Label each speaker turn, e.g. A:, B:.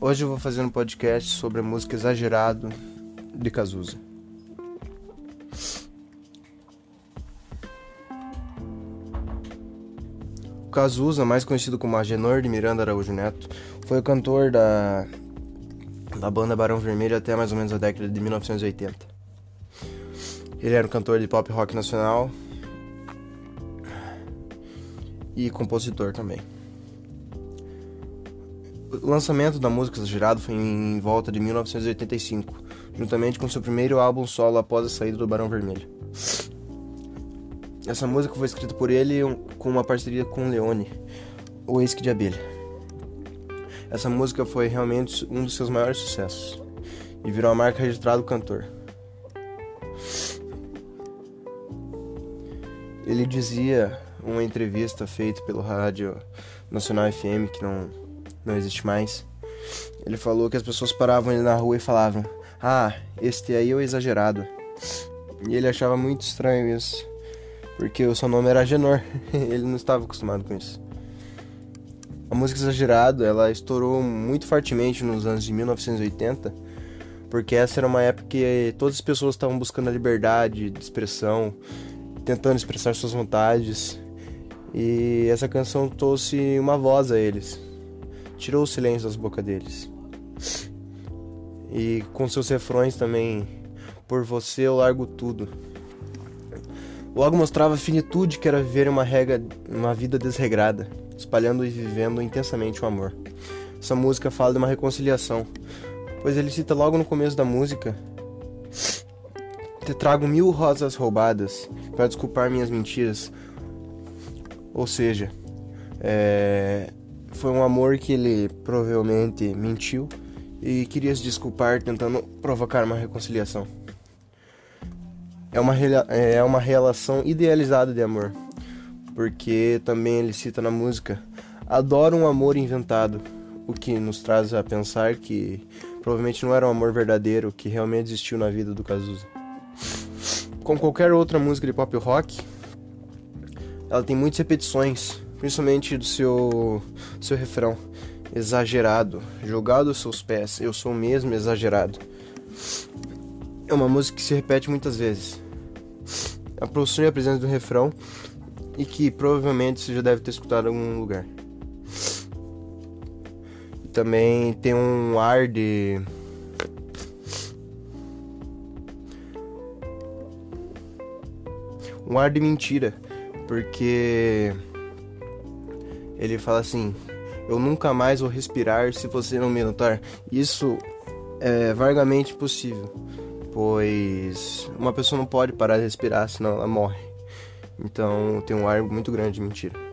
A: Hoje eu vou fazer um podcast sobre a música Exagerado de Cazuza. O Cazuza, mais conhecido como Agenor de Miranda Araújo Neto, foi o cantor da, da banda Barão Vermelho até mais ou menos a década de 1980. Ele era um cantor de pop rock nacional e compositor também. O lançamento da música Exagerado foi em volta de 1985, juntamente com seu primeiro álbum solo após a saída do Barão Vermelho. Essa música foi escrita por ele com uma parceria com Leone, o ex de abelha. Essa música foi realmente um dos seus maiores sucessos e virou a marca registrada do cantor. Ele dizia uma entrevista feita pelo rádio Nacional FM que não não existe mais. Ele falou que as pessoas paravam ele na rua e falavam: Ah, este aí é o exagerado. E ele achava muito estranho isso, porque o seu nome era Genor, ele não estava acostumado com isso. A música Exagerado, ela estourou muito fortemente nos anos de 1980, porque essa era uma época que todas as pessoas estavam buscando a liberdade de expressão, tentando expressar suas vontades, e essa canção trouxe uma voz a eles tirou o silêncio das bocas deles. E com seus refrões também, por você eu largo tudo. Logo mostrava a finitude que era viver uma, regra, uma vida desregrada, espalhando e vivendo intensamente o amor. Essa música fala de uma reconciliação, pois ele cita logo no começo da música: Te trago mil rosas roubadas para desculpar minhas mentiras. Ou seja, é, foi um amor que ele provavelmente mentiu e queria se desculpar tentando provocar uma reconciliação. É uma, é uma relação idealizada de amor, porque também ele cita na música: Adoro um amor inventado, o que nos traz a pensar que provavelmente não era um amor verdadeiro que realmente existiu na vida do Cazuza. Como qualquer outra música de pop rock, ela tem muitas repetições, principalmente do seu, seu refrão exagerado, jogado aos seus pés, eu sou mesmo exagerado. É uma música que se repete muitas vezes. A a presença do refrão e que provavelmente você já deve ter escutado em algum lugar. Também tem um ar de um ar de mentira, porque ele fala assim: Eu nunca mais vou respirar se você não me notar. Isso é vagamente possível, pois uma pessoa não pode parar de respirar, senão ela morre. Então tem um ar muito grande de mentira.